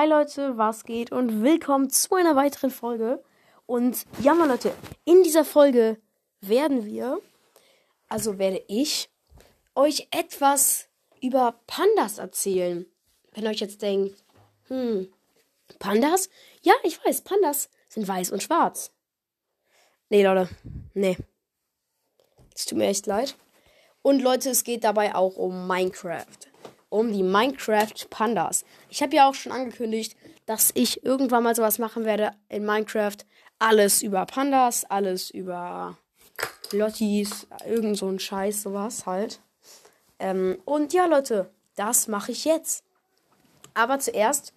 Hi Leute, was geht und willkommen zu einer weiteren Folge. Und ja, mal Leute, in dieser Folge werden wir, also werde ich, euch etwas über Pandas erzählen. Wenn ihr euch jetzt denkt, hm, Pandas? Ja, ich weiß, Pandas sind weiß und schwarz. Nee, Leute, nee. Es tut mir echt leid. Und Leute, es geht dabei auch um Minecraft um die Minecraft Pandas. Ich habe ja auch schon angekündigt, dass ich irgendwann mal sowas machen werde in Minecraft. Alles über Pandas, alles über Lottis, irgend so ein Scheiß, sowas halt. Ähm, und ja, Leute, das mache ich jetzt. Aber zuerst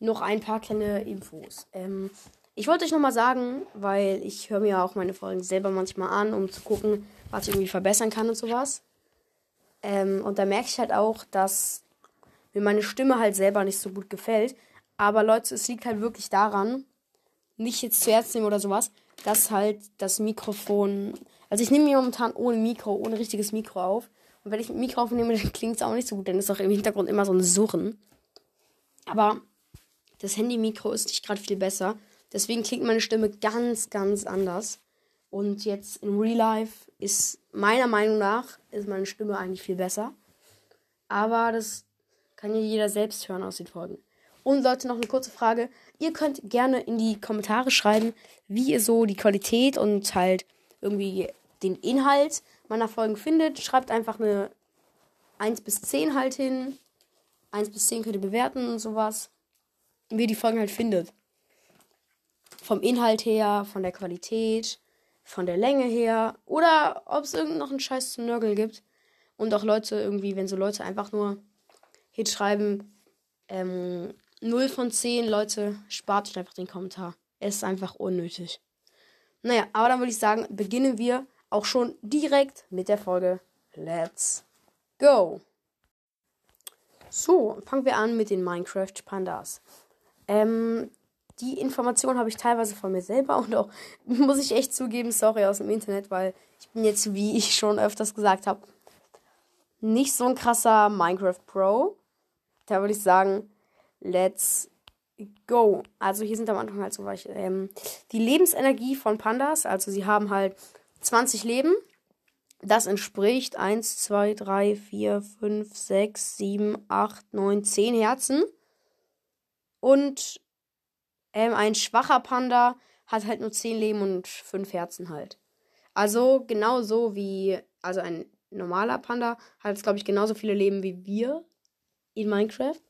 noch ein paar kleine Infos. Ähm, ich wollte euch nochmal sagen, weil ich höre mir auch meine Folgen selber manchmal an, um zu gucken, was ich irgendwie verbessern kann und sowas. Ähm, und da merke ich halt auch, dass mir meine Stimme halt selber nicht so gut gefällt. Aber Leute, es liegt halt wirklich daran, nicht jetzt zu Herzen nehmen oder sowas, dass halt das Mikrofon. Also ich nehme mir momentan ohne Mikro, ohne richtiges Mikro auf. Und wenn ich ein Mikro aufnehme, dann klingt es auch nicht so gut. Dann ist auch im Hintergrund immer so ein Surren. Aber das Handy-Mikro ist nicht gerade viel besser. Deswegen klingt meine Stimme ganz, ganz anders. Und jetzt in Real Life ist meiner Meinung nach ist meine Stimme eigentlich viel besser. Aber das kann ja jeder selbst hören aus den Folgen. Und Leute, noch eine kurze Frage. Ihr könnt gerne in die Kommentare schreiben, wie ihr so die Qualität und halt irgendwie den Inhalt meiner Folgen findet. Schreibt einfach eine 1 bis 10 halt hin. 1 bis 10 könnt ihr bewerten und sowas. Wie ihr die Folgen halt findet. Vom Inhalt her, von der Qualität von der Länge her oder ob es irgend noch einen Scheiß zu nörgeln gibt. Und auch Leute irgendwie, wenn so Leute einfach nur hinschreiben, ähm, 0 von 10 Leute, spart euch einfach den Kommentar. Es ist einfach unnötig. Naja, aber dann würde ich sagen, beginnen wir auch schon direkt mit der Folge. Let's go! So, fangen wir an mit den Minecraft Pandas. Ähm, die Information habe ich teilweise von mir selber und auch, muss ich echt zugeben, sorry, aus dem Internet, weil ich bin jetzt, wie ich schon öfters gesagt habe, nicht so ein krasser Minecraft Pro. Da würde ich sagen, let's go. Also hier sind am Anfang halt so was, ähm, die Lebensenergie von Pandas, also sie haben halt 20 Leben. Das entspricht 1, 2, 3, 4, 5, 6, 7, 8, 9, 10 Herzen. Und ähm, ein schwacher Panda hat halt nur 10 Leben und 5 Herzen halt. Also genauso wie, also ein normaler Panda hat glaube ich, genauso viele Leben wie wir in Minecraft.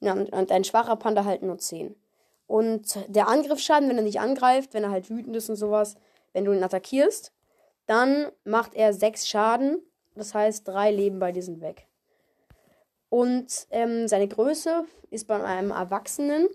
Ja, und, und ein schwacher Panda halt nur 10. Und der Angriffsschaden, wenn er nicht angreift, wenn er halt wütend ist und sowas, wenn du ihn attackierst, dann macht er 6 Schaden. Das heißt, 3 Leben bei dir sind weg. Und ähm, seine Größe ist bei einem Erwachsenen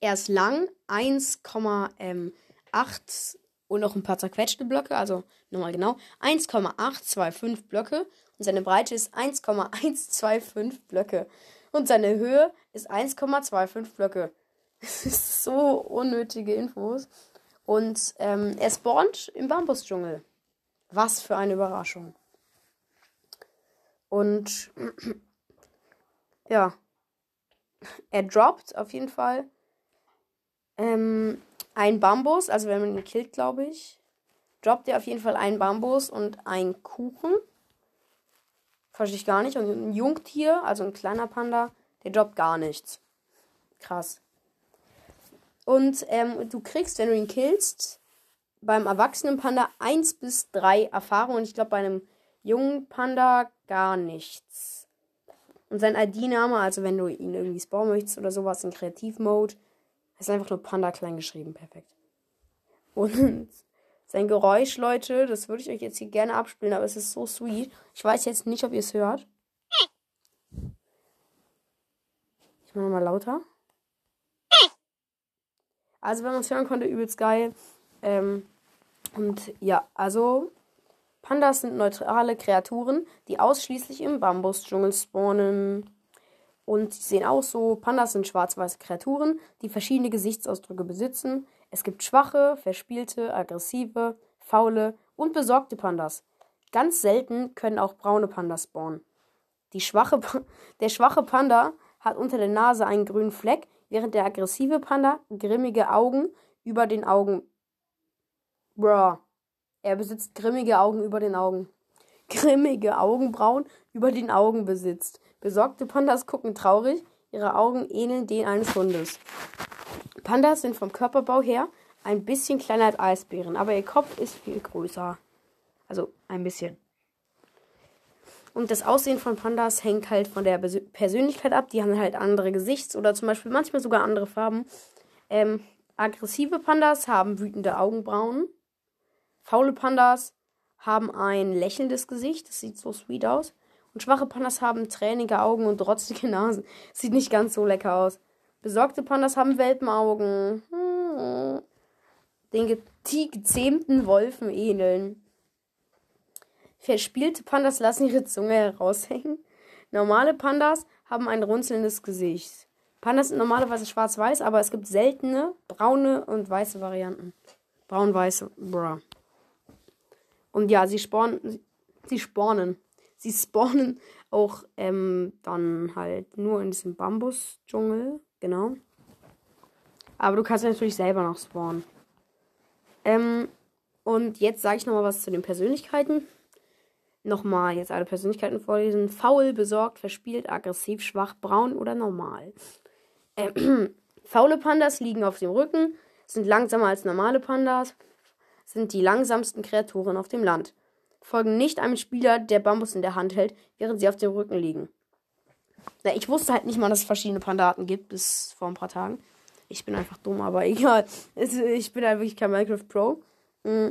er ist lang, 1,8 und noch ein paar zerquetschte Blöcke, also nochmal genau, 1,825 Blöcke und seine Breite ist 1,125 Blöcke und seine Höhe ist 1,25 Blöcke. Das ist so unnötige Infos. Und ähm, er spawnt im Bambusdschungel. Was für eine Überraschung. Und ja, er droppt auf jeden Fall ähm, ein Bambus, also wenn man ihn killt, glaube ich, droppt er auf jeden Fall einen Bambus und einen Kuchen. Verstehe ich gar nicht. Und ein Jungtier, also ein kleiner Panda, der droppt gar nichts. Krass. Und ähm, du kriegst, wenn du ihn killst, beim erwachsenen Panda 1 bis 3 Erfahrungen. Und ich glaube, bei einem jungen Panda gar nichts. Und sein ID-Name, also wenn du ihn irgendwie spawnen möchtest oder sowas in Kreativmode, ist einfach nur Panda klein geschrieben. Perfekt. Und sein Geräusch, Leute, das würde ich euch jetzt hier gerne abspielen, aber es ist so sweet. Ich weiß jetzt nicht, ob ihr es hört. Ich mache nochmal lauter. Also, wenn man es hören konnte, übelst geil. Ähm, und ja, also Pandas sind neutrale Kreaturen, die ausschließlich im Bambusdschungel spawnen. Und sie sehen auch so. Pandas sind schwarz-weiße Kreaturen, die verschiedene Gesichtsausdrücke besitzen. Es gibt schwache, verspielte, aggressive, faule und besorgte Pandas. Ganz selten können auch braune Pandas spawnen. Schwache, der schwache Panda hat unter der Nase einen grünen Fleck, während der aggressive Panda grimmige Augen über den Augen. Bruh. Er besitzt grimmige Augen über den Augen. Grimmige Augenbrauen über den Augen besitzt. Besorgte Pandas gucken traurig, ihre Augen ähneln denen eines Hundes. Pandas sind vom Körperbau her ein bisschen kleiner als Eisbären, aber ihr Kopf ist viel größer. Also ein bisschen. Und das Aussehen von Pandas hängt halt von der Persönlichkeit ab. Die haben halt andere Gesichts- oder zum Beispiel manchmal sogar andere Farben. Ähm, aggressive Pandas haben wütende Augenbrauen. Faule Pandas haben ein lächelndes Gesicht. Das sieht so sweet aus. Und schwache Pandas haben tränige Augen und rotzige Nasen. Sieht nicht ganz so lecker aus. Besorgte Pandas haben Welpenaugen. Hm. Den gezähmten Wolfen ähneln. Verspielte Pandas lassen ihre Zunge heraushängen. Normale Pandas haben ein runzelndes Gesicht. Pandas sind normalerweise schwarz-weiß, aber es gibt seltene braune und weiße Varianten. Braun-weiße, bra. Und ja, sie spawnen, sie spawnen. Sie spawnen auch ähm, dann halt nur in diesem Bambus-Dschungel, genau. Aber du kannst natürlich selber noch spawnen. Ähm, und jetzt sage ich nochmal was zu den Persönlichkeiten nochmal jetzt alle Persönlichkeiten vorlesen. Faul, besorgt, verspielt, aggressiv, schwach, braun oder normal. Ähm, faule Pandas liegen auf dem Rücken, sind langsamer als normale Pandas, sind die langsamsten Kreaturen auf dem Land. Folgen nicht einem Spieler, der Bambus in der Hand hält, während sie auf dem Rücken liegen. Ja, ich wusste halt nicht mal, dass es verschiedene Pandaten gibt, bis vor ein paar Tagen. Ich bin einfach dumm, aber egal. Ich bin halt wirklich kein Minecraft Pro. Mm,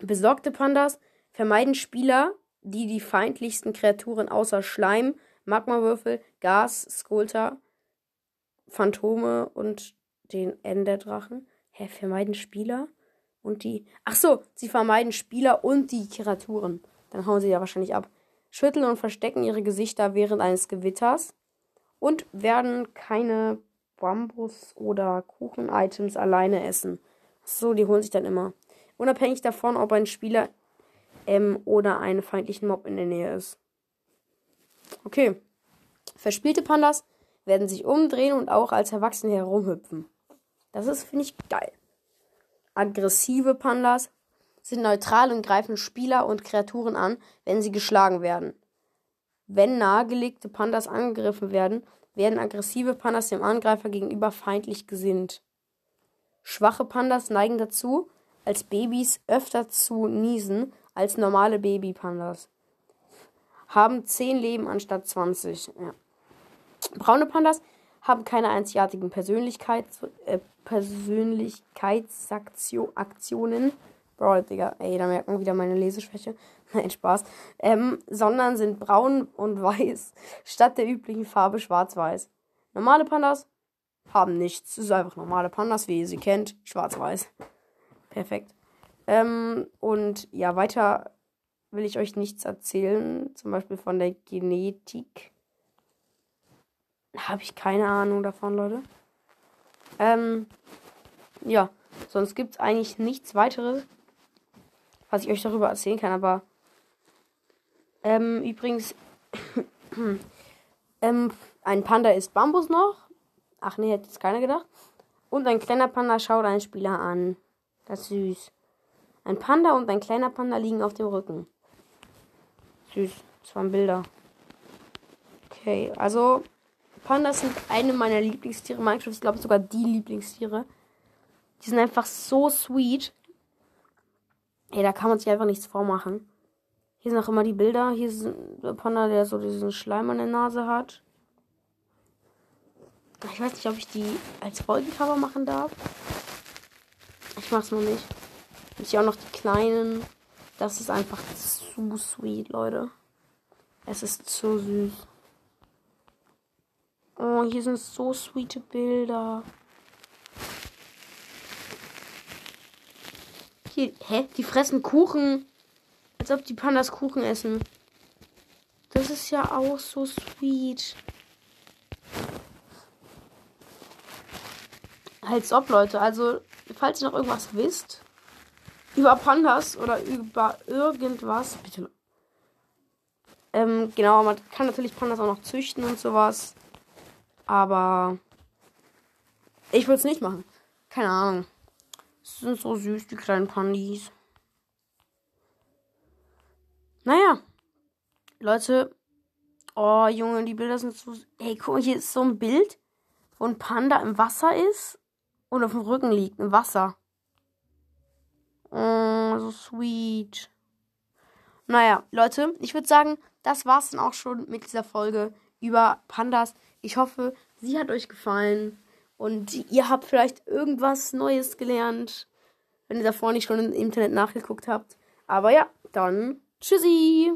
besorgte Pandas vermeiden Spieler, die die feindlichsten Kreaturen außer Schleim, Magmawürfel, Gas, Skulter, Phantome und den Enderdrachen. Hä, vermeiden Spieler und die. Ach so, sie vermeiden Spieler und die Kreaturen. Dann hauen sie ja wahrscheinlich ab. Schütteln und verstecken ihre Gesichter während eines Gewitters und werden keine Bambus- oder Kuchen-Items alleine essen. So, die holen sich dann immer. Unabhängig davon, ob ein Spieler ähm, oder einen feindlichen Mob in der Nähe ist. Okay. Verspielte Pandas werden sich umdrehen und auch als Erwachsene herumhüpfen. Das ist, finde ich, geil. Aggressive Pandas sind neutral und greifen Spieler und Kreaturen an, wenn sie geschlagen werden. Wenn nahegelegte Pandas angegriffen werden, werden aggressive Pandas dem Angreifer gegenüber feindlich gesinnt. Schwache Pandas neigen dazu, als Babys öfter zu niesen als normale Babypandas. Haben 10 Leben anstatt 20. Ja. Braune Pandas haben keine einzigartigen Persönlichkeits äh, Persönlichkeitsaktionen. Bro, Digga, ey, da merkt man wieder meine Leseschwäche. Nein, Spaß. Ähm, sondern sind braun und weiß statt der üblichen Farbe schwarz-weiß. Normale Pandas haben nichts. Es ist einfach normale Pandas, wie ihr sie kennt. Schwarz-weiß. Perfekt. Ähm, und ja, weiter will ich euch nichts erzählen. Zum Beispiel von der Genetik. Habe ich keine Ahnung davon, Leute. Ähm, ja, sonst gibt es eigentlich nichts weiteres, was ich euch darüber erzählen kann. Aber ähm, übrigens, ähm, ein Panda isst Bambus noch. Ach nee, hätte jetzt keiner gedacht. Und ein kleiner Panda schaut einen Spieler an. Das ist süß. Ein Panda und ein kleiner Panda liegen auf dem Rücken. Süß. Das waren Bilder. Okay, also Pandas sind eine meiner Lieblingstiere. Minecraft ist, glaube ich, sogar die Lieblingstiere. Die sind einfach so sweet. Ey, da kann man sich einfach nichts vormachen. Hier sind auch immer die Bilder. Hier ist ein Panda, der so diesen Schleim an der Nase hat. Ich weiß nicht, ob ich die als Folgencover machen darf. Ich mach's noch nicht. Und hier auch noch die kleinen. Das ist einfach zu sweet, Leute. Es ist so süß. Oh, hier sind so sweete Bilder. Hier, hä? Die fressen Kuchen. Als ob die Pandas Kuchen essen. Das ist ja auch so sweet. Halt's ob, Leute. Also, falls ihr noch irgendwas wisst, über Pandas oder über irgendwas. Bitte. Ähm, genau, man kann natürlich Pandas auch noch züchten und sowas. Aber ich würde es nicht machen. Keine Ahnung. Das sind so süß, die kleinen Pandis. Naja. Leute. Oh, Junge, die Bilder sind so. Ey, guck mal, hier ist so ein Bild, wo ein Panda im Wasser ist und auf dem Rücken liegt, im Wasser. Oh, so sweet. Naja, Leute, ich würde sagen, das war's dann auch schon mit dieser Folge über Pandas. Ich hoffe, sie hat euch gefallen und ihr habt vielleicht irgendwas Neues gelernt, wenn ihr davor nicht schon im Internet nachgeguckt habt. Aber ja, dann tschüssi!